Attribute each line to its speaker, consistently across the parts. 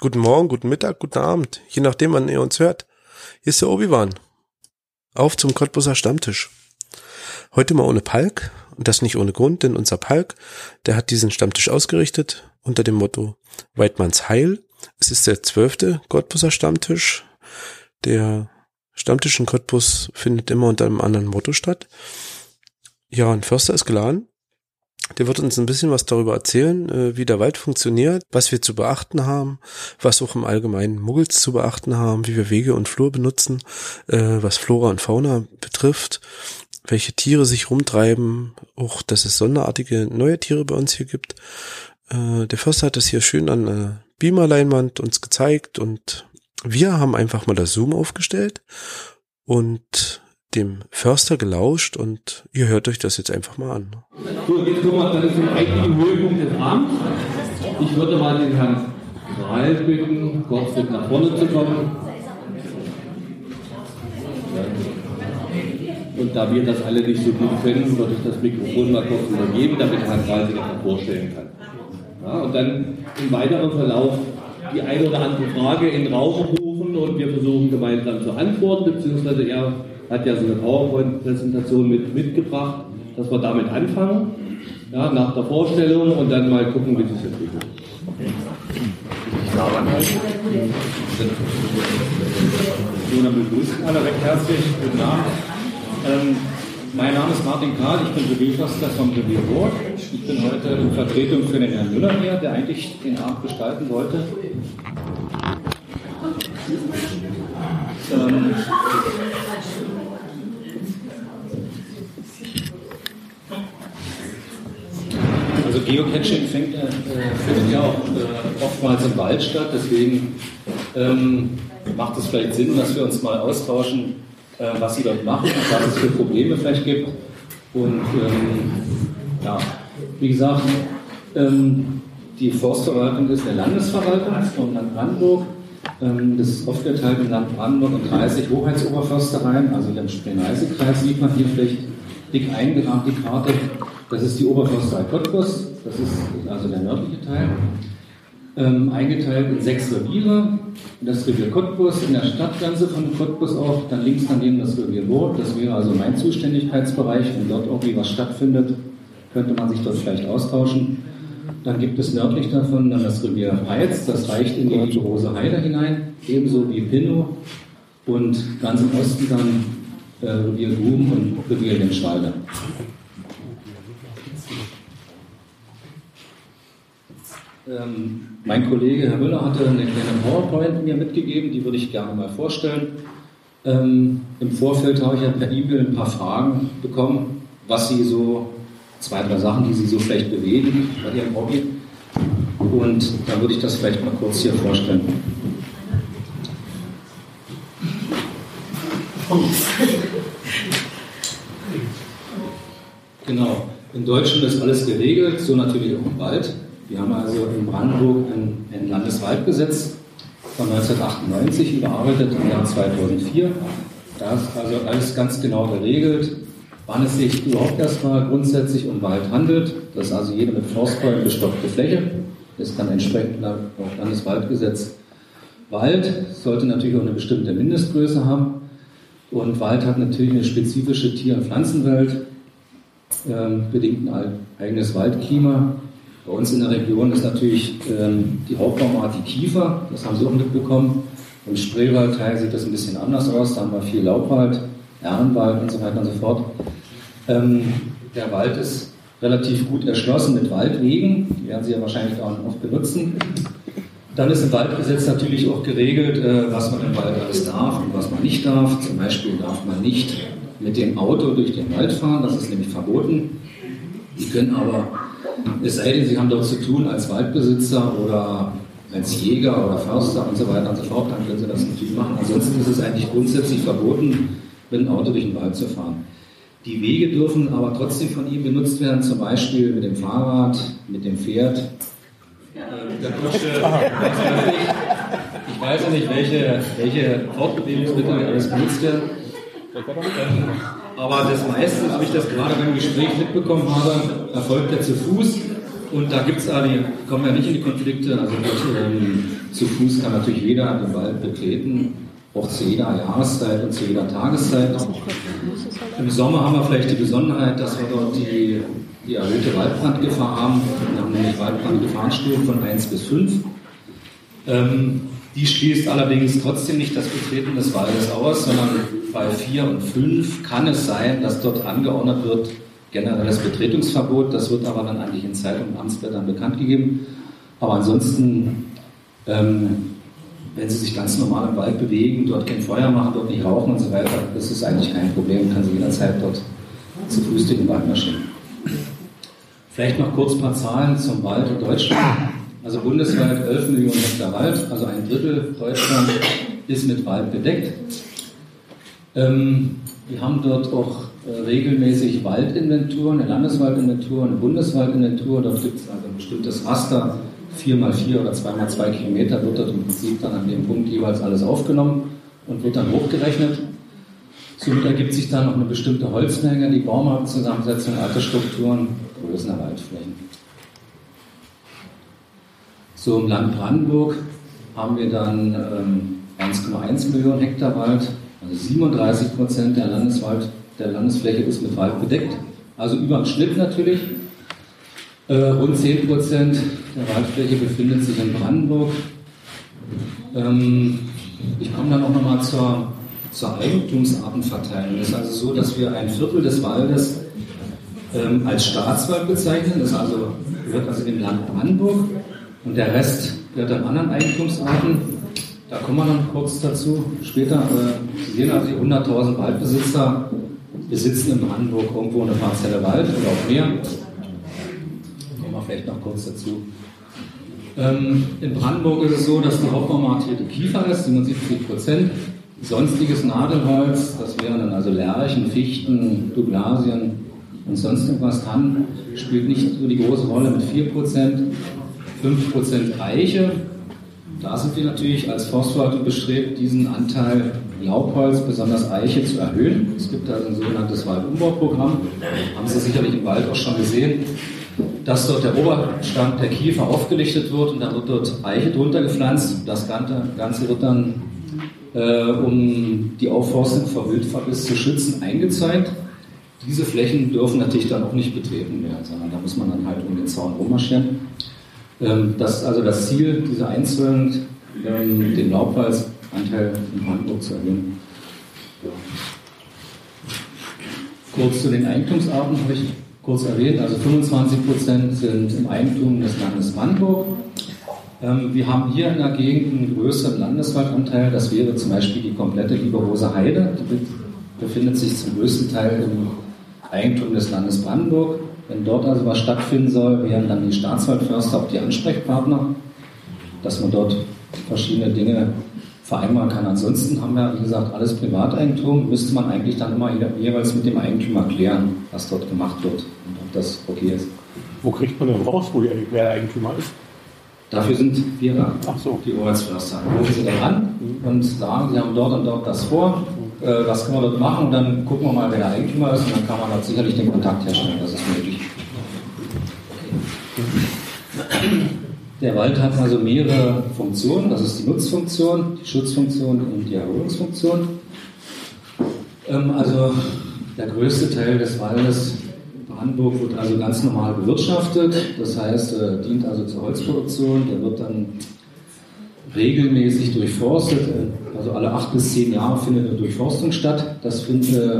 Speaker 1: guten Morgen, guten Mittag, guten Abend, je nachdem, wann ihr uns hört. Hier ist der Obi-Wan. Auf zum Cottbuser Stammtisch. Heute mal ohne Palk und das nicht ohne Grund, denn unser Palk, der hat diesen Stammtisch ausgerichtet unter dem Motto Weidmanns Heil. Es ist der zwölfte Cottbuser Stammtisch. Der Stammtisch in Cottbus findet immer unter einem anderen Motto statt. Ja, ein Förster ist geladen. Der wird uns ein bisschen was darüber erzählen, äh, wie der Wald funktioniert, was wir zu beachten haben, was auch im Allgemeinen Muggels zu beachten haben, wie wir Wege und Flur benutzen, äh, was Flora und Fauna betrifft, welche Tiere sich rumtreiben, auch dass es sonderartige neue Tiere bei uns hier gibt. Äh, der Förster hat das hier schön an äh, Beamerleinwand uns gezeigt und wir haben einfach mal das Zoom aufgestellt und dem Förster gelauscht und ihr hört euch das jetzt einfach mal an.
Speaker 2: So, jetzt kommen wir dann zum eigentlichen Höhepunkt des Abends. Ich würde mal den Herrn Kral bitten, kurz mit nach vorne zu kommen. Und da wir das alle nicht so gut können, würde ich das Mikrofon mal kurz übergeben, damit Herr Kral sich das vorstellen kann. Ja, und dann im weiteren Verlauf die eine oder andere Frage in den Raum rufen und wir versuchen gemeinsam zu antworten, beziehungsweise er hat ja so eine PowerPoint-Präsentation mit, mitgebracht, dass wir damit anfangen, ja, nach der Vorstellung und dann mal gucken, wie sich entwickelt.
Speaker 3: So, dann begrüßen alle recht herzlich. Guten Abend. Ähm, mein Name ist Martin Karl, ich bin Revierförster vom Revier Burg. Ich bin heute in Vertretung für den Herrn Müller hier, der eigentlich den Abend gestalten wollte. Ähm, also Geocaching fängt, äh, findet ja auch äh, oftmals im Wald statt, deswegen ähm, macht es vielleicht Sinn, dass wir uns mal austauschen, äh, was sie dort machen und was es für Probleme vielleicht gibt. Und ähm, ja, wie gesagt, ähm, die Forstverwaltung ist eine Landesverwaltung von Land Brandenburg. Ähm, das ist aufgeteilt in Land Brandenburg und 30 Hoheitsoberförstereien. Also im Spree-Neiße-Kreis sieht man hier vielleicht dick eingerahmt die Karte. Das ist die Oberförsterei Cottbus, das ist also der nördliche Teil. Ähm, eingeteilt in sechs Reviere. Das Revier Cottbus in der Stadtgrenze von Cottbus auch, dann links daneben das Revier Burg, das wäre also mein Zuständigkeitsbereich. Wenn dort irgendwie was stattfindet, könnte man sich dort vielleicht austauschen. Dann gibt es nördlich davon dann das Revier Heiz, das reicht in die Rose Heide hinein, ebenso wie Pinnow. Und ganz im Osten dann äh, Revier Gum und Revier Lenschwalde. Ähm, mein Kollege Herr Müller hatte eine kleine PowerPoint mir mitgegeben, die würde ich gerne mal vorstellen. Ähm, Im Vorfeld habe ich ja per E-Mail ein paar Fragen bekommen, was Sie so, zwei, drei Sachen, die Sie so vielleicht bewegen bei Ihrem Hobby. Und da würde ich das vielleicht mal kurz hier vorstellen. Genau. In Deutschland ist alles geregelt, so natürlich auch im Wald. Wir haben also in Brandenburg ein, ein Landeswaldgesetz von 1998 überarbeitet im Jahr 2004. Da ist also alles ganz genau geregelt, wann es sich überhaupt erstmal grundsätzlich um Wald handelt. Das ist also jede mit Forstbäumen bestockte Fläche. Das ist dann entsprechend nach Landeswaldgesetz. Wald sollte natürlich auch eine bestimmte Mindestgröße haben. Und Wald hat natürlich eine spezifische Tier- und Pflanzenwelt, ähm, bedingt ein eigenes Waldklima. Bei uns in der Region ist natürlich ähm, die Hauptbaumart die Kiefer, das haben Sie auch mitbekommen. Im Spreewaldteil sieht das ein bisschen anders aus, da haben wir viel Laubwald, Erlenwald und so weiter und so fort. Ähm, der Wald ist relativ gut erschlossen mit Waldwegen, die werden Sie ja wahrscheinlich auch oft benutzen. Dann ist im Waldgesetz natürlich auch geregelt, äh, was man im Wald alles darf und was man nicht darf. Zum Beispiel darf man nicht mit dem Auto durch den Wald fahren, das ist nämlich verboten. Sie können aber es sei denn, Sie haben dort zu tun als Waldbesitzer oder als Jäger oder Förster und so weiter und so fort, dann können Sie das natürlich machen. Ansonsten ist es eigentlich grundsätzlich verboten, mit dem Auto durch den Wald zu fahren. Die Wege dürfen aber trotzdem von ihm benutzt werden, zum Beispiel mit dem Fahrrad, mit dem Pferd, äh, der Kutsche. Ich weiß ja nicht, welche, welche Fortbewegungsmittel alles benutzt werden. Aber das meiste, so wie ich das gerade beim Gespräch mitbekommen habe, erfolgt ja zu Fuß. Und da gibt es aber, die kommen ja nicht in die Konflikte. Also mit, ähm, zu Fuß kann natürlich jeder den Wald betreten, auch zu jeder Jahreszeit und zu jeder Tageszeit. Im Sommer haben wir vielleicht die Besonderheit, dass wir dort die, die erhöhte Waldbrandgefahr haben. Wir haben nämlich Waldbrandgefahrenstufen von 1 bis 5. Ähm, die schließt allerdings trotzdem nicht das Betreten des Waldes aus, sondern bei 4 und 5 kann es sein, dass dort angeordnet wird, generelles Betretungsverbot. Das wird aber dann eigentlich in Zeitung und Amtsblättern bekannt gegeben. Aber ansonsten, ähm, wenn Sie sich ganz normal im Wald bewegen, dort kein Feuer machen, dort nicht rauchen und so weiter, das ist eigentlich kein Problem. Kann Sie jederzeit dort zu Fuß den Wald marschieren. Vielleicht noch kurz ein paar Zahlen zum Wald in Deutschland. Also bundesweit 11 Millionen Hektar Wald, also ein Drittel Deutschland ist mit Wald bedeckt. Ähm, wir haben dort auch äh, regelmäßig Waldinventuren, eine Landeswaldinventur, eine Bundeswaldinventur. Dort gibt es also ein bestimmtes Raster, 4x4 oder 2x2 Kilometer, wird dort im Prinzip dann an dem Punkt jeweils alles aufgenommen und wird dann hochgerechnet. Somit ergibt sich dann noch eine bestimmte Holzmenge, die Baumarktzusammensetzung, Altersstrukturen, Größen der Waldflächen. So im Land Brandenburg haben wir dann ähm, 1,1 Millionen Hektar Wald, also 37 Prozent der Landeswald der Landesfläche ist mit Wald bedeckt, also über dem Schnitt natürlich. Äh, rund 10 Prozent der Waldfläche befindet sich in Brandenburg. Ähm, ich komme dann auch nochmal zur, zur Eigentumsartenverteilung. Es ist also so, dass wir ein Viertel des Waldes ähm, als Staatswald bezeichnen. Das also, gehört also dem Land Brandenburg. Und der Rest gehört dann anderen Eigentumsarten. Da kommen wir dann kurz dazu später. Äh, Sie sehen also die 100.000 Waldbesitzer besitzen in Brandenburg irgendwo eine Parzelle Wald oder auch mehr. Kommen wir vielleicht noch kurz dazu. Ähm, in Brandenburg ist es so, dass die Hauptbaumart hier die Kiefer ist, 77 Prozent. Sonstiges Nadelholz, das wären dann also Lärchen, Fichten, Douglasien und sonst irgendwas. Tann spielt nicht so die große Rolle mit 4 Prozent. 5 Prozent Eiche. Da sind wir natürlich als Forstverwaltung bestrebt, diesen Anteil Laubholz, besonders Eiche, zu erhöhen. Es gibt da ein sogenanntes Waldumbauprogramm. Haben Sie sicherlich im Wald auch schon gesehen, dass dort der Oberstand der Kiefer aufgelichtet wird und dann wird dort Eiche drunter gepflanzt. Das Ganze wird dann, äh, um die Aufforstung vor Wildverbiss zu schützen, eingezäunt. Diese Flächen dürfen natürlich dann auch nicht betreten werden, sondern da muss man dann halt um den Zaun rummarschieren. Ähm, das ist also das Ziel dieser Einzäunung, ähm, den Laubwaldanteil in Brandenburg zu erhöhen. Kurz zu den Eigentumsarten habe ich kurz erwähnt. Also 25 Prozent sind im Eigentum des Landes Brandenburg. Ähm, wir haben hier in der Gegend einen größeren Landeswaldanteil. Das wäre zum Beispiel die komplette Lieberose Heide. Die befindet sich zum größten Teil im Eigentum des Landes Brandenburg. Wenn dort also was stattfinden soll, wären dann die Staatswaldförster auch die Ansprechpartner, dass man dort verschiedene Dinge vereinbaren kann. Ansonsten haben wir, wie gesagt, alles Privateigentum, müsste man eigentlich dann immer jeweils mit dem Eigentümer klären, was dort gemacht wird und ob das okay ist.
Speaker 4: Wo kriegt man denn raus, wo wer der Eigentümer ist?
Speaker 3: Dafür sind wir da, Ach so. die Ortsförster. Rufen Sie dann an und sagen, Sie haben dort und dort das vor, äh, was können wir dort machen und dann gucken wir mal, wer der Eigentümer ist und dann kann man dort sicherlich den Kontakt herstellen, das ist möglich. Der Wald hat also mehrere Funktionen. Das ist die Nutzfunktion, die Schutzfunktion und die Erholungsfunktion. Ähm, also der größte Teil des Waldes Brandenburg wird also ganz normal bewirtschaftet. Das heißt, äh, dient also zur Holzproduktion. Der wird dann regelmäßig durchforstet. Also alle acht bis zehn Jahre findet eine Durchforstung statt. Das äh,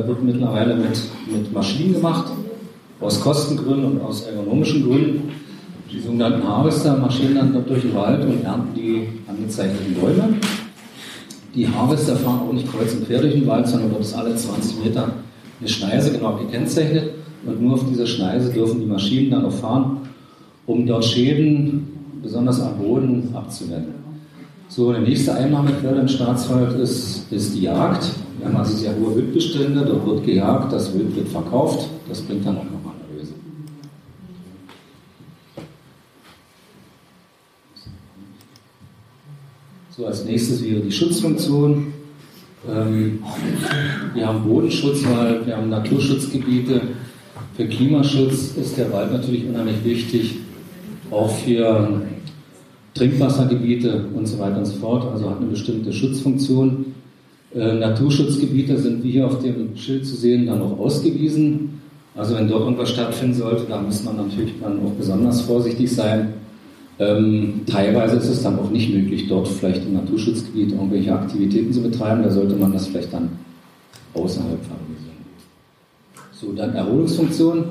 Speaker 3: wird mittlerweile mit, mit Maschinen gemacht, aus Kostengründen und aus ergonomischen Gründen. Die sogenannten Harvester marschieren dann dort durch den Wald und ernten die angezeichneten Bäume. Die Harvester fahren auch nicht kreuz und quer durch den Wald, sondern dort ist alle 20 Meter eine Schneise genau gekennzeichnet. Und nur auf dieser Schneise dürfen die Maschinen dann auch fahren, um dort Schäden, besonders am Boden, abzuwenden. So, eine nächste Einnahmequelle im Staatswald ist, ist die Jagd. Wir haben also sehr hohe Wildbestände, dort wird gejagt, das Wild wird verkauft, das bringt dann auch noch So, als nächstes wäre die Schutzfunktion. Ähm, wir haben Bodenschutzwald, wir haben Naturschutzgebiete. Für Klimaschutz ist der Wald natürlich unheimlich wichtig. auch für Trinkwassergebiete und so weiter und so fort, also hat eine bestimmte Schutzfunktion. Äh, Naturschutzgebiete sind wie hier auf dem Schild zu sehen dann auch ausgewiesen. Also wenn dort irgendwas stattfinden sollte, da muss man natürlich dann auch besonders vorsichtig sein. Ähm, teilweise ist es dann auch nicht möglich, dort vielleicht im Naturschutzgebiet irgendwelche Aktivitäten zu betreiben. Da sollte man das vielleicht dann außerhalb favorisieren. So, dann Erholungsfunktion.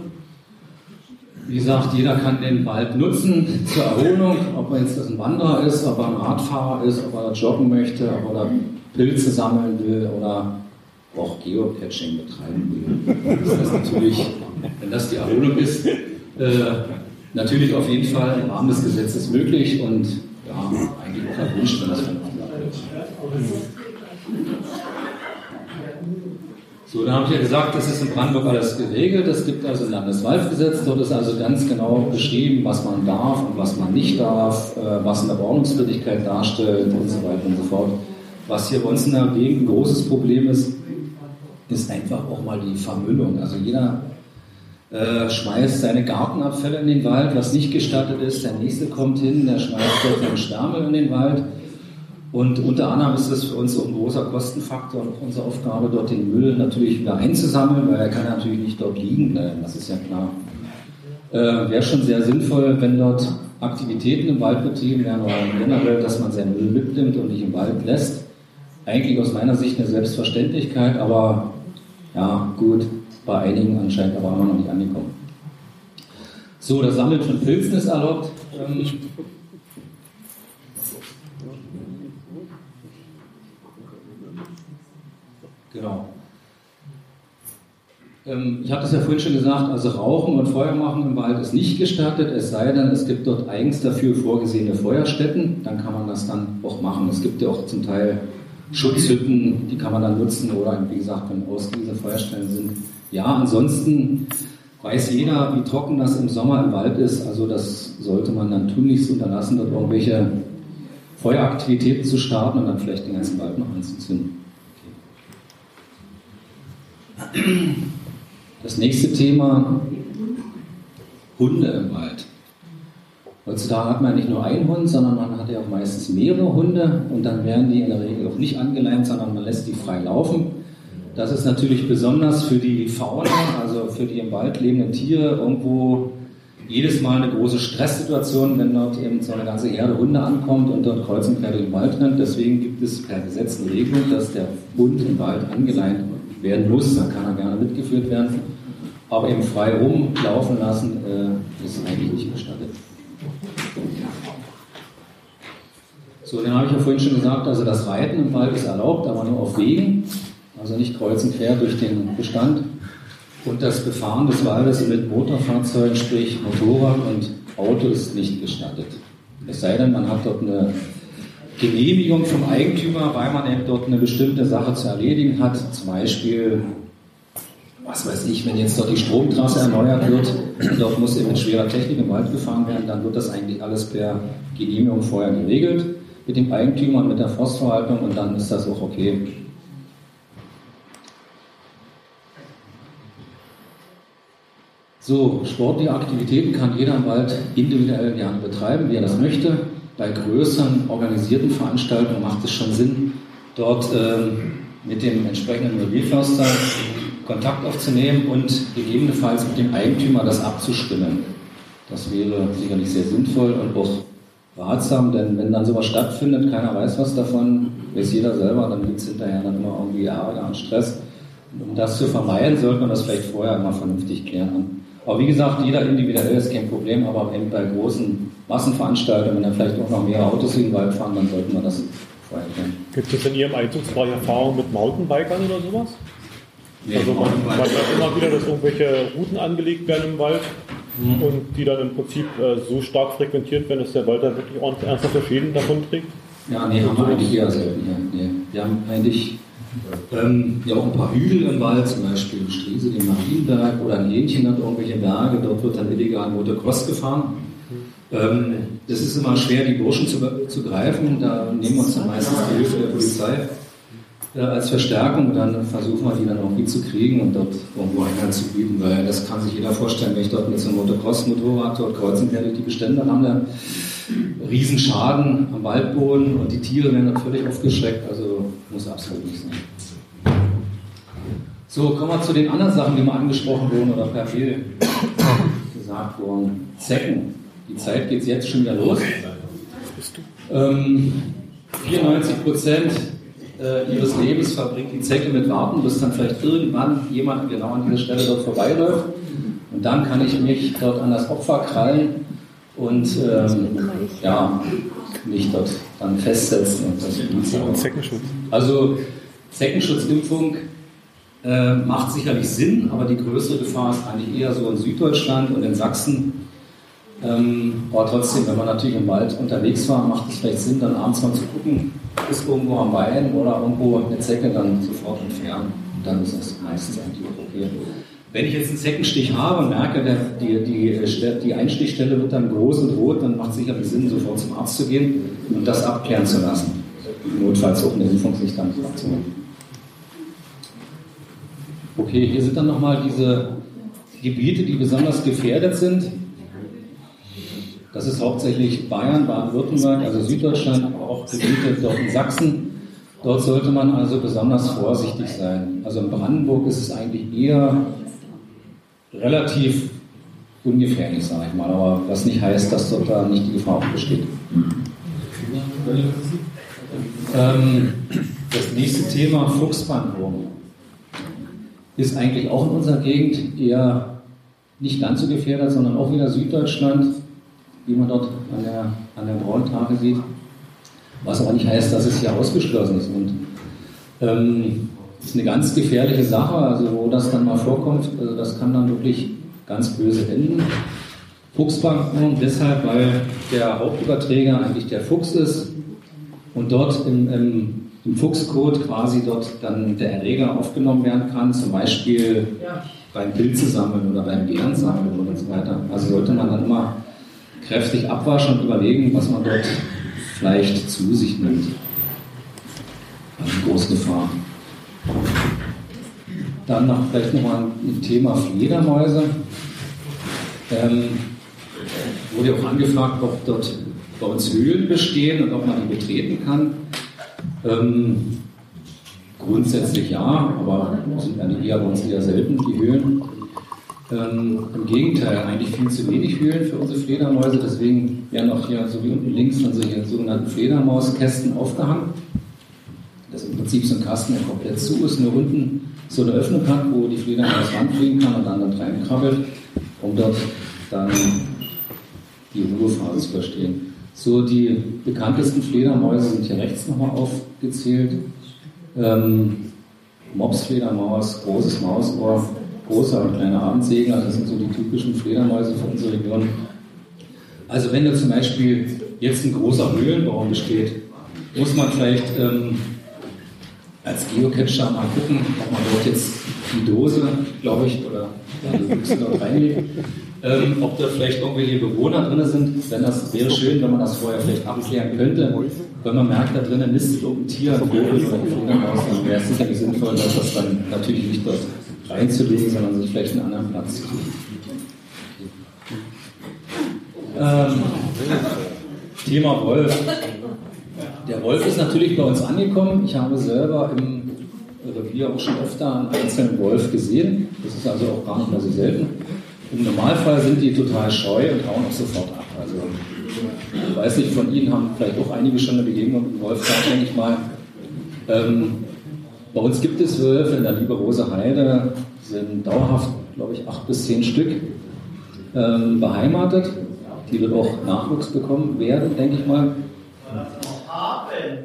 Speaker 3: Wie gesagt, jeder kann den Wald nutzen zur Erholung, ob er jetzt ein Wanderer ist, ob er ein Radfahrer ist, ob er joggen möchte, ob er Pilze sammeln will oder auch Geocaching betreiben will. Das ist natürlich, wenn das die Erholung ist, äh, natürlich auf jeden Fall im Rahmen des Gesetzes möglich und ja, eigentlich auch erwünscht, wenn das vernünftig abläuft. So, dann habe ich ja gesagt, das ist in Brandenburg alles geregelt. Es gibt also ein Landeswaldgesetz. Dort ist also ganz genau beschrieben, was man darf und was man nicht darf, äh, was eine Ordnungswidrigkeit darstellt und so weiter und so fort. Was hier bei uns in der Gegend ein großes Problem ist, ist einfach auch mal die Vermüllung. Also jeder äh, schmeißt seine Gartenabfälle in den Wald, was nicht gestattet ist. Der nächste kommt hin, der schmeißt dort seinen Schwärme in den Wald. Und unter anderem ist es für uns so ein großer Kostenfaktor und unsere Aufgabe, dort den Müll natürlich wieder einzusammeln, weil er kann natürlich nicht dort liegen bleiben, das ist ja klar. Äh, Wäre schon sehr sinnvoll, wenn dort Aktivitäten im Wald betrieben werden oder generell, dass man seinen Müll mitnimmt und nicht im Wald lässt. Eigentlich aus meiner Sicht eine Selbstverständlichkeit, aber ja, gut, bei einigen anscheinend aber immer noch nicht angekommen. So, das Sammeln von Pilzen ist erlaubt. Ähm, Genau. Ähm, ich hatte es ja vorhin schon gesagt, also Rauchen und Feuer machen im Wald ist nicht gestattet, es sei denn, es gibt dort eigens dafür vorgesehene Feuerstätten, dann kann man das dann auch machen. Es gibt ja auch zum Teil Schutzhütten, die kann man dann nutzen oder wie gesagt, wenn ausgewiesene Feuerstellen sind. Ja, ansonsten weiß jeder, wie trocken das im Sommer im Wald ist, also das sollte man dann tunlichst unterlassen, dort irgendwelche Feueraktivitäten zu starten und dann vielleicht den ganzen Wald noch anzuzünden. Das nächste Thema, Hunde im Wald. Heutzutage hat man nicht nur einen Hund, sondern man hat ja auch meistens mehrere Hunde und dann werden die in der Regel auch nicht angeleint, sondern man lässt die frei laufen. Das ist natürlich besonders für die Fauna, also für die im Wald lebenden Tiere, irgendwo jedes Mal eine große Stresssituation, wenn dort eben so eine ganze Herde Hunde ankommt und dort kreuz und quer durch den Wald rennt. Deswegen gibt es per Gesetz eine Regelung, dass der Hund im Wald angeleint werden muss, dann kann er gerne mitgeführt werden. Aber eben frei rumlaufen lassen äh, ist eigentlich nicht gestattet. So, dann habe ich ja vorhin schon gesagt, also das Reiten im Wald ist erlaubt, aber nur auf Wegen, also nicht kreuz und quer durch den Bestand. Und das Befahren des Waldes mit Motorfahrzeugen, sprich Motorrad und Auto, ist nicht gestattet. Es sei denn, man hat dort eine Genehmigung vom Eigentümer, weil man eben dort eine bestimmte Sache zu erledigen hat. Zum Beispiel, was weiß ich, wenn jetzt dort die Stromtrasse erneuert wird, dort muss eben mit schwerer Technik im Wald gefahren werden, dann wird das eigentlich alles per Genehmigung vorher geregelt mit dem Eigentümer und mit der Forstverwaltung und dann ist das auch okay. So, sportliche Aktivitäten kann jeder im Wald individuell gerne betreiben, wie er das möchte bei größeren organisierten Veranstaltungen macht es schon Sinn, dort ähm, mit dem entsprechenden Mobilförster Kontakt aufzunehmen und gegebenenfalls mit dem Eigentümer das abzustimmen. Das wäre sicherlich sehr sinnvoll und auch ratsam, denn wenn dann sowas stattfindet, keiner weiß was davon, weiß jeder selber, dann gibt es hinterher dann immer irgendwie Ärger und Stress. Und um das zu vermeiden, sollte man das vielleicht vorher immer vernünftig klären. Aber wie gesagt, jeder individuell ist kein Problem, aber eben bei großen Massenveranstaltungen, wenn dann vielleicht auch noch mehr Autos in den Wald fahren, dann sollten wir das klären.
Speaker 4: Gibt es in Ihrem Einzugsbereich Erfahrungen mit Mountainbikern oder sowas?
Speaker 3: Nee,
Speaker 4: also man, man hört immer wieder, dass irgendwelche Routen angelegt werden im Wald
Speaker 3: Mhm.
Speaker 4: und die dann im Prinzip äh, so stark frequentiert werden, dass der Wald da wirklich ordentlich ernsthafte Schäden davon trägt.
Speaker 3: Ja, nee, haben wir eigentlich eher selten hier. Nee. Wir haben eigentlich ähm, ja auch ein paar Hügel im Wald, zum Beispiel Striese, den Marienberg oder ein Hähnchen hat irgendwelche Berge, dort wird dann illegal Motocross gefahren. Ähm, das ist immer schwer, die Burschen zu, zu greifen, da nehmen wir uns dann meistens die Hilfe der Polizei. äh, als Verstärkung. Dann versuchen wir die dann irgendwie zu kriegen und dort irgendwo Einhalt zu bieten, weil das kann sich jeder vorstellen, wenn ich dort mit so einem Motocross-Motorrad dort kreuzen werde, die Bestände dann haben wir Riesenschaden am Waldboden und die Tiere werden dann völlig aufgeschreckt, also muss absolut nicht sein. So, kommen wir zu den anderen Sachen, die mal angesprochen wurden oder per Mail gesagt wurden. Zecken. Die Zeit geht jetzt schon wieder los. Ähm, 94 Prozent äh, ihres Lebens verbringt die Zecke mit Warten, bis dann vielleicht irgendwann jemand genau an dieser Stelle dort vorbeiläuft. Und dann kann ich mich dort an das Opfer krallen und ähm, ja, mich dort dann festsetzen. Und das Zeckenschutz. Also Zeckenschutzimpfung äh, macht sicherlich Sinn, aber die größere Gefahr ist eigentlich eher so in Süddeutschland und in Sachsen. Ähm, aber trotzdem, wenn man natürlich im Wald unterwegs war, macht es vielleicht Sinn, dann abends mal zu gucken, ist irgendwo am Bein oder irgendwo eine Zecke dann sofort entfernen. Und dann ist das meistens eigentlich okay. Wenn ich jetzt einen Zeckenstich habe und merke, der, die, die, die Einstichstelle wird dann groß und rot, dann macht es sicherlich Sinn, sofort zum Arzt zu gehen und das abklären zu lassen. Notfalls auch eine Impfung sich dann abzunehmen. Okay, hier sind dann nochmal diese Gebiete, die besonders gefährdet sind. Das ist hauptsächlich Bayern, Baden-Württemberg, also Süddeutschland, aber auch Gebiete dort in Sachsen. Dort sollte man also besonders vorsichtig sein. Also in Brandenburg ist es eigentlich eher relativ ungefährlich, sage ich mal, aber was nicht heißt, dass dort da nicht die Gefahr besteht. Ähm, das nächste Thema Fuchsbandwurm ist eigentlich auch in unserer Gegend eher nicht ganz so gefährdet, sondern auch wieder Süddeutschland, wie man dort an der, an der Brauntage sieht. Was aber nicht heißt, dass es hier ausgeschlossen ist. Und ähm, ist eine ganz gefährliche Sache, also wo das dann mal vorkommt, also das kann dann wirklich ganz böse enden. Fuchsbanken deshalb, weil der Hauptüberträger eigentlich der Fuchs ist und dort im, im, im Fuchscode quasi dort dann der Erreger aufgenommen werden kann, zum Beispiel beim Pilzesammeln oder beim Bärensammeln und so weiter. Also sollte man dann immer kräftig abwaschen und überlegen, was man dort vielleicht zu sich nimmt. Also große Gefahr. Dann noch vielleicht nochmal ein Thema Fledermäuse. Ähm, wurde auch angefragt, ob dort bei uns Höhlen bestehen und ob man die betreten kann. Ähm, grundsätzlich ja, aber sind eigentlich eher bei uns eher selten, die Höhlen. Ähm, Im Gegenteil, eigentlich viel zu wenig Höhlen für unsere Fledermäuse, deswegen werden auch hier so wie unten links dann solche sogenannten Fledermauskästen aufgehangen Prinzip so ein Kasten, der komplett zu ist, nur unten so eine Öffnung hat, wo die Fledermaus ranfliegen kann und dann dort reinkrabbelt, um dort dann die Ruhephase zu verstehen. So, die bekanntesten Fledermäuse sind hier rechts nochmal aufgezählt. Ähm, Mopsfledermaus, großes Mausohr, großer und kleiner Abendsegler, das sind so die typischen Fledermäuse für unsere Region. Also wenn da zum Beispiel jetzt ein großer Höhlenbaum besteht, muss man vielleicht ähm, als Geocacher mal gucken, ob man dort jetzt die Dose, glaube ich, oder die Büchse dort reinlegt. Ähm, ob da vielleicht irgendwelche Bewohner drin sind. Wenn das wäre schön, wenn man das vorher vielleicht abklären könnte. Wenn man merkt, da drinnen ist ein Tier, ein Vogel oder ein Fledermaus, dann wäre es sicherlich sinnvoll, das dann natürlich nicht dort reinzulegen, sondern sich vielleicht einen anderen Platz zu suchen. Ähm, Thema Wolf. Der Wolf ist natürlich bei uns angekommen. Ich habe selber im Revier auch schon öfter einen einzelnen Wolf gesehen. Das ist also auch gar nicht mehr so selten. Im Normalfall sind die total scheu und hauen auch sofort ab. Also, ich weiß nicht, von Ihnen haben vielleicht auch einige schon eine Begegnung mit dem Wolf gehabt, denke ich mal. Ähm, bei uns gibt es Wölfe in der Liebe-Rose Heide, sind dauerhaft, glaube ich, acht bis zehn Stück ähm, beheimatet. Die wird auch Nachwuchs bekommen werden, denke ich mal.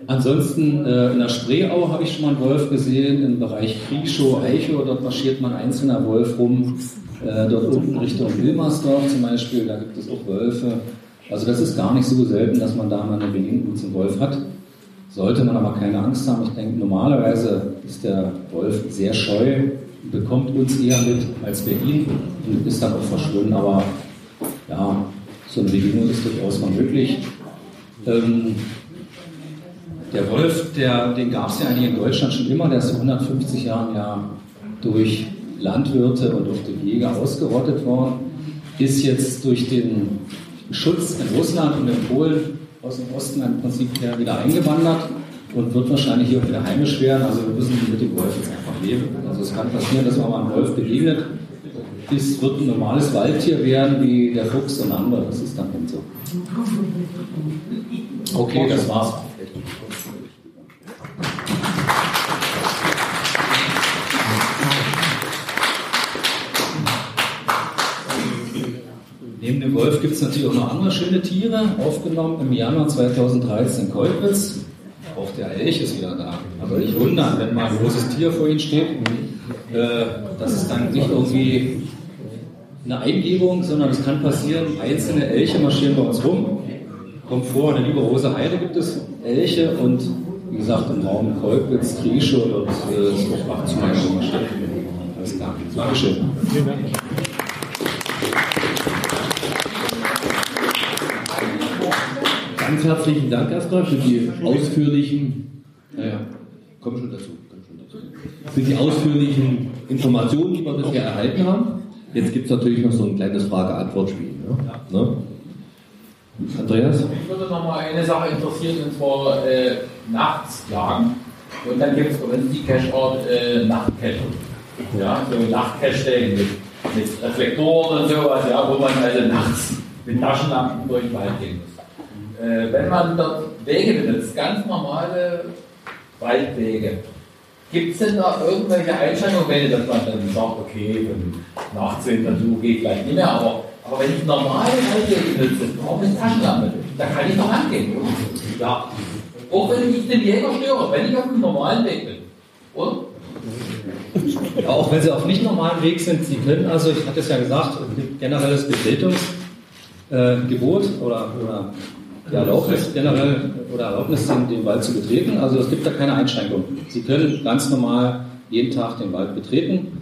Speaker 3: Ansonsten äh, in der Spreeau habe ich schon mal einen Wolf gesehen, im Bereich Krieschow, Eichow, dort marschiert man einzelner Wolf rum. Äh, dort unten Richtung Wilmersdorf zum Beispiel, da gibt es auch Wölfe. Also das ist gar nicht so selten, dass man da mal eine Begegnung zum Wolf hat. Sollte man aber keine Angst haben. Ich denke, normalerweise ist der Wolf sehr scheu, bekommt uns eher mit als wir ihn und ist dann auch verschwunden. Aber ja, so eine Begegnung ist durchaus mal möglich. Ähm, Der Wolf, der, den gab es ja eigentlich in Deutschland schon immer, der ist vor 150 Jahren ja durch Landwirte und durch die Jäger ausgerottet worden, ist jetzt durch den Schutz in Russland und in Polen aus dem Osten im Prinzip her wieder eingewandert und wird wahrscheinlich hier auch wieder heimisch werden. Also wir müssen mit dem Wolf jetzt einfach leben. Also es kann passieren, dass man mal einem Wolf begegnet. Es wird ein normales Waldtier werden, wie der Fuchs und andere. Das ist dann eben so. Okay, das war's. Dem Wolf gibt es natürlich auch noch andere schöne Tiere, aufgenommen im Januar 2013 in Kolpitz. Auch der Elch ist wieder da. Aber nicht wundern, wenn mal ein großes Tier vor Ihnen steht, äh, das ist dann nicht irgendwie eine Eingebung, sondern es kann passieren, einzelne Elche marschieren bei uns rum. Kommt vor, in der Lieberose Heide gibt es Elche und wie gesagt im Raum Kolpitz, Kriesche und äh, auch zum Beispiel. Alles klar. Dankeschön. Vielen Dank.
Speaker 2: Ganz herzlichen Dank erstmal für die ausführlichen, naja, komm schon dazu, komm schon dazu, für die ausführlichen Informationen, die wir bisher erhalten haben. Jetzt gibt es natürlich noch so ein kleines Frage-Antwort-Spiel. Ne? Ne? Andreas?
Speaker 5: Mich würde noch mal eine Sache interessieren, und zwar äh, nachts jagen. Und dann gibt es bei uns die Cache-Art äh, Nachtcache. Ja, so Nachtcache mit, mit Reflektoren und sowas, ja, wo man also nachts mit Taschenlampen durch den Wald gehen muss. Äh, wenn man dort Wege benutzt, ganz normale Waldwege, gibt es denn da irgendwelche Einschränkungen, wenn dass man dann sagt, okay, nach 10 Uhr geht vielleicht nicht mehr, aber, aber wenn ich normale Waldwege benutze, brauche ich Taschenlampe, da kann ich noch angehen. Ja. Auch wenn ich den Jäger störe, wenn ich auf dem normalen Weg bin. Oder?
Speaker 3: Ja, auch wenn sie auf nicht normalen Weg sind, sie können, also ich hatte es ja gesagt, generelles Betretungsgebot äh, oder, oder die Erlaubnis generell oder Erlaubnis, den, den Wald zu betreten. Also es gibt da keine Einschränkung. Sie können ganz normal jeden Tag den Wald betreten.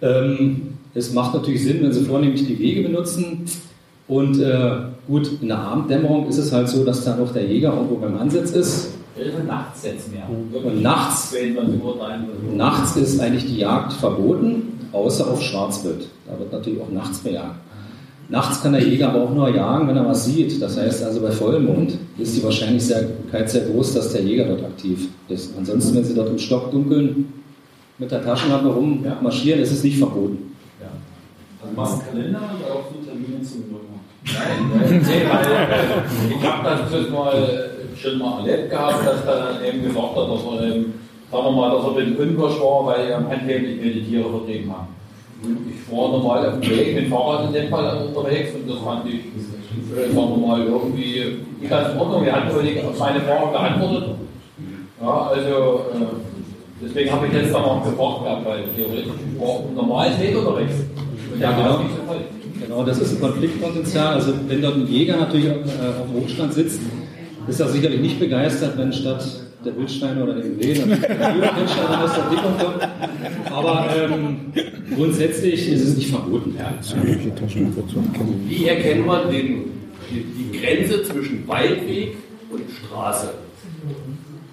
Speaker 3: Ähm, es macht natürlich Sinn, wenn Sie vornehmlich die Wege benutzen. Und äh, gut, in der Abenddämmerung ist es halt so, dass dann auch der Jäger irgendwo beim Ansitz ist.
Speaker 5: Nachts jetzt mehr.
Speaker 3: Und nachts, nachts ist eigentlich die Jagd verboten, außer auf Schwarzwild. Da wird natürlich auch nachts bejagt. Nachts kann der Jäger aber auch nur jagen, wenn er was sieht. Das heißt also bei Vollmond ist die Wahrscheinlichkeit sehr groß, dass der Jäger dort aktiv ist. Ansonsten, wenn Sie dort im Stockdunkeln mit der Taschenlampe rummarschieren, ist es nicht verboten.
Speaker 5: Ja. Also machst du einen Kalender oder auch so Termine zum Nein, nein, nee, weil ich habe das mal schon mal erlebt gehabt, dass er dann eben gesagt hat, dass er eben, sagen wir mal, dass er ein bisschen unwirsch war, weil er handheblich die Tiere vertrieben haben. Ich war normal auf dem Weg, mit Fahrrad in dem Fall unterwegs und das fand ich, äh, sagen wir mal, irgendwie ganz in Ordnung. Er hat natürlich auf meine Frage geantwortet. Ja, also äh, deswegen habe ich jetzt dann auch gefragt gehabt, weil theoretisch war normalen Weg unterwegs. Und
Speaker 3: ja, genau. Genau, das ist ein Konfliktpotenzial. Also wenn dort ein Jäger natürlich auf, äh, auf dem Hochstand sitzt, ist er sicherlich nicht begeistert, wenn statt der Wildstein oder dem Reh der Wildstein aus der kommt. Aber ähm, grundsätzlich ist es nicht verboten. Ja.
Speaker 2: Wie erkennt man den, die, die Grenze zwischen Waldweg und Straße?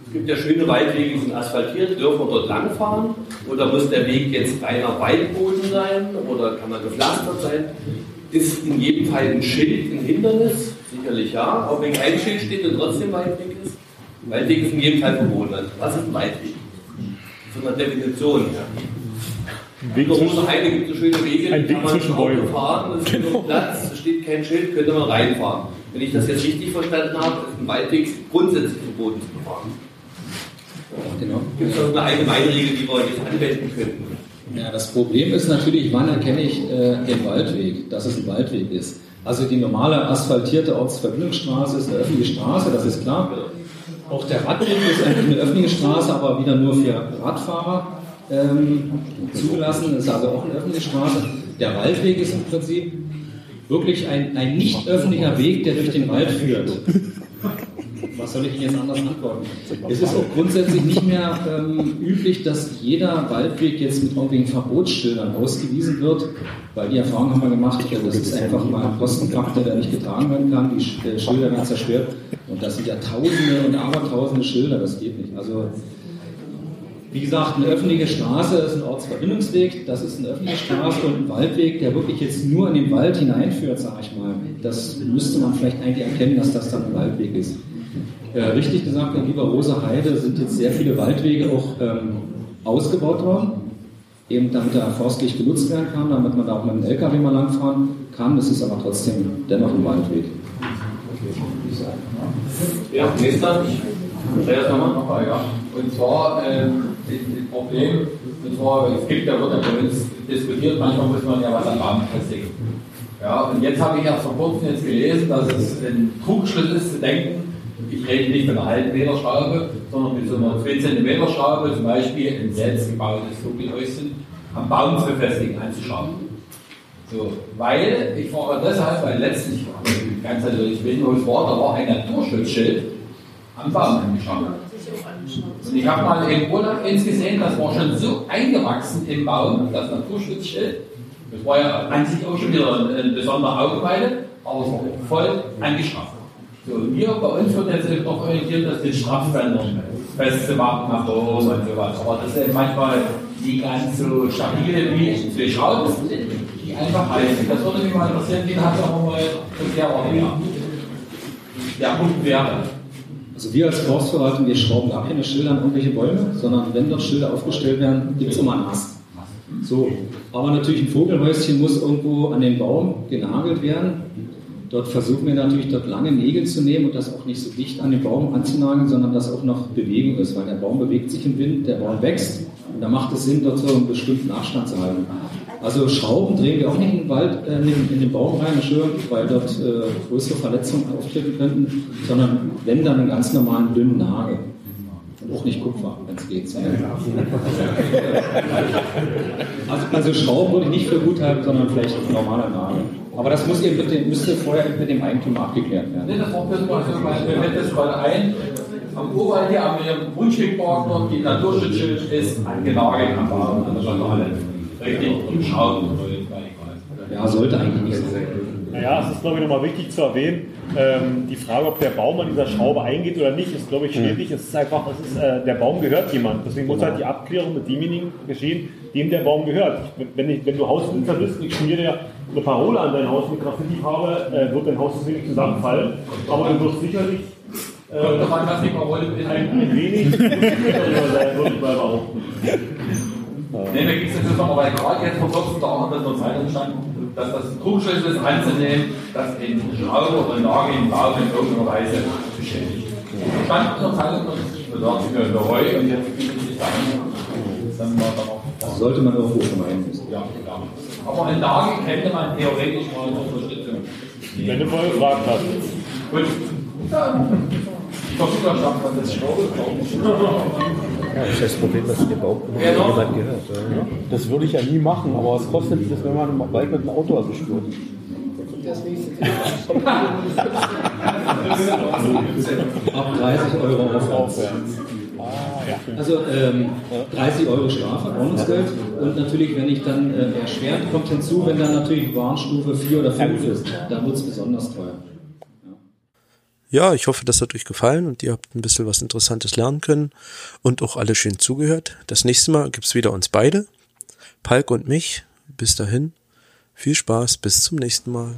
Speaker 2: Es gibt ja schöne Waldwege, die sind asphaltiert, dürfen wir dort langfahren? Oder muss der Weg jetzt reiner Waldboden sein? Oder kann er gepflastert sein? Ist in jedem Fall ein Schild ein Hindernis? Sicherlich ja, auch wenn kein Schild steht und trotzdem Waldweg ist. Waldweg ist in jedem Fall verboten. Also, was ist ein Waldweg? Von der Definition her. Weg in der Rose Heide gibt es schöne Wege,
Speaker 4: ein Weg zwischen Bäumen.
Speaker 2: fahren, es ist genau. Platz, es steht kein Schild, könnte man reinfahren. Wenn ich das jetzt richtig verstanden habe, ist ein Waldweg grundsätzlich verboten zu fahren.
Speaker 3: Genau.
Speaker 2: Gibt es eine allgemeine Regel, die wir jetzt anwenden könnten?
Speaker 3: Ja, das Problem ist natürlich, wann erkenne ich äh, den Waldweg, dass es ein Waldweg ist. Also die normale asphaltierte Ortsverbindungsstraße ist eine öffentliche Straße, das ist klar. Auch der Radweg ist eine öffentliche Straße, aber wieder nur für Radfahrer ähm, zugelassen. Das ist also auch eine öffentliche Straße. Der Waldweg ist im Prinzip wirklich ein, ein nicht öffentlicher Weg, der durch den Wald führt. Was soll ich Ihnen jetzt anders antworten? Es ist auch grundsätzlich nicht mehr ähm, üblich, dass jeder Waldweg jetzt mit irgendwelchen Verbotsschildern ausgewiesen wird, weil die Erfahrung haben wir gemacht, das ist einfach mal ein Kostenfaktor, der nicht getragen werden kann. Die Schilder werden zerstört und das sind ja Tausende und Abertausende Schilder, das geht nicht. Also wie gesagt, eine öffentliche Straße ist ein Ortsverbindungsweg, das ist eine öffentliche Straße und ein Waldweg, der wirklich jetzt nur in den Wald hineinführt, sage ich mal. Das müsste man vielleicht eigentlich erkennen, dass das dann ein Waldweg ist. Äh, richtig gesagt, in Lieber Rosa Heide sind jetzt sehr viele Waldwege auch ähm, ausgebaut worden, eben damit er forstlich genutzt werden kann, damit man da auch mit dem LKW mal langfahren kann. Das ist aber trotzdem dennoch ein Waldweg.
Speaker 5: Ja, nächster. Das nochmal. Ja. Und zwar, ähm, das Problem, und zwar, es gibt, da wird ja diskutiert, manchmal muss man ja was am Rahmen befestigen. Ja, und jetzt habe ich erst vor kurzem jetzt gelesen, dass es ein Trugschritt ist zu denken, ich rede nicht von einer halben Meter Schraube, sondern mit so einer 2 cm Schraube zum Beispiel ein selbstgebautes Vogelhäuschen am Baum zu befestigen, anzuschrauben. So, weil, ich frage deshalb, weil letztlich, ganz natürlich, wenn war, da war ein Naturschutzschild am Baum angeschraubt. Und ich habe mal im Urlaub eins gesehen, das war schon so eingewachsen im Baum, das Naturschutzschild. Das war ja an sich auch schon wieder eine besondere Augenweide, aber es war voll angeschraubt. So, wir bei uns wird jetzt doch orientiert, dass den Strafbändern festzumachen nach oben und sowas. Aber das ist manchmal nicht ganz so stabil wie zwei Schrauben, die einfach halten. Das würde mich mal interessieren, wie hat auch mal das Jahr Der Punkt wäre.
Speaker 3: Also wir als Forstverwaltung, wir schrauben gar keine Schilder an irgendwelche Bäume, sondern wenn dort Schilder aufgestellt werden, gibt es immer einen Ast. So, aber natürlich ein Vogelhäuschen muss irgendwo an den Baum genagelt werden. Dort versuchen wir natürlich, dort lange Nägel zu nehmen und das auch nicht so dicht an den Baum anzunageln, sondern dass auch noch Bewegung ist, weil der Baum bewegt sich im Wind, der Baum wächst und da macht es Sinn, dort so einen bestimmten Abstand zu halten. Also Schrauben drehen wir auch nicht in den Wald, äh, in, den Baum rein, weil dort äh, größere Verletzungen auftreten könnten, sondern wenn dann einen ganz normalen dünnen Nagel. Und auch nicht Kupfer, wenn es geht. also, also Schrauben würde ich nicht für gut halten, sondern vielleicht ein normaler Nagel. Aber das muss eben mit müsste vorher mit dem Eigentümer abgeklärt werden.
Speaker 5: Nee, das mal so, wir hätten das gerade ein, am Urwald hier am Grundstückpark dort, die Naturschutzschild ist angenagelt am Baum, an der Schandale richtig umschrauben.
Speaker 3: Ja, sollte eigentlich nicht sein.
Speaker 4: Ja, es ist, glaube ich, nochmal wichtig zu erwähnen, ähm, die Frage, ob der Baum an dieser Schraube eingeht oder nicht, ist, glaube ich, schwierig. Es ist einfach, es ist, äh, der Baum gehört jemand. Deswegen muss halt die Abklärung mit demjenigen geschehen, dem der Baum gehört. Wenn, ich, wenn du Hausbesitzer bist, ich schmiere ja eine Parole an dein Haus mit Graffiti-Farbe, äh, wird dein Haus deswegen nicht zusammenfallen. Aber du wirst sicherlich
Speaker 5: äh, Parole
Speaker 4: ein wenig sein, würde ich mal behaupten.
Speaker 5: Nee, mir geht es jetzt nochmal, weil gerade jetzt vor kurzem da auch in der Zeitung stand, dass das Trugschlüssel ist anzunehmen, dass ein Schraube oder ein Nagel im Baum in irgendeiner Weise beschädigt. Stand in der Zeitung, da dachte ich mir, bereue und jetzt bietet sich da an. Dann.
Speaker 3: Das sollte man irgendwo vermeiden.
Speaker 5: Ja, klar. Aber ein Nagel könnte man theoretisch mal zur Unterstützung.
Speaker 4: Wenn du vorher gefragt hast.
Speaker 5: Gut. Ja. Ich versuche dass das Schraube
Speaker 1: ja, das ist das Problem, dass der Baum immer ja, jemand gehört. Ja.
Speaker 4: Das würde ich ja nie machen, aber was kostet das, wenn man im Wald mit dem Auto erwischt wird?
Speaker 3: Ab 30 Euro aufwärts. Also ähm, 30 Euro Strafe, Ordnungsgeld. Und natürlich, wenn ich dann äh, erschwert, kommt hinzu, wenn dann natürlich Warnstufe 4 oder 5 ist, dann wird es besonders teuer.
Speaker 1: Ja, ich hoffe, das hat euch gefallen und ihr habt ein bisschen was Interessantes lernen können und auch alle schön zugehört. Das nächste Mal gibt's wieder uns beide, Palk und mich. Bis dahin, viel Spaß, bis zum nächsten Mal.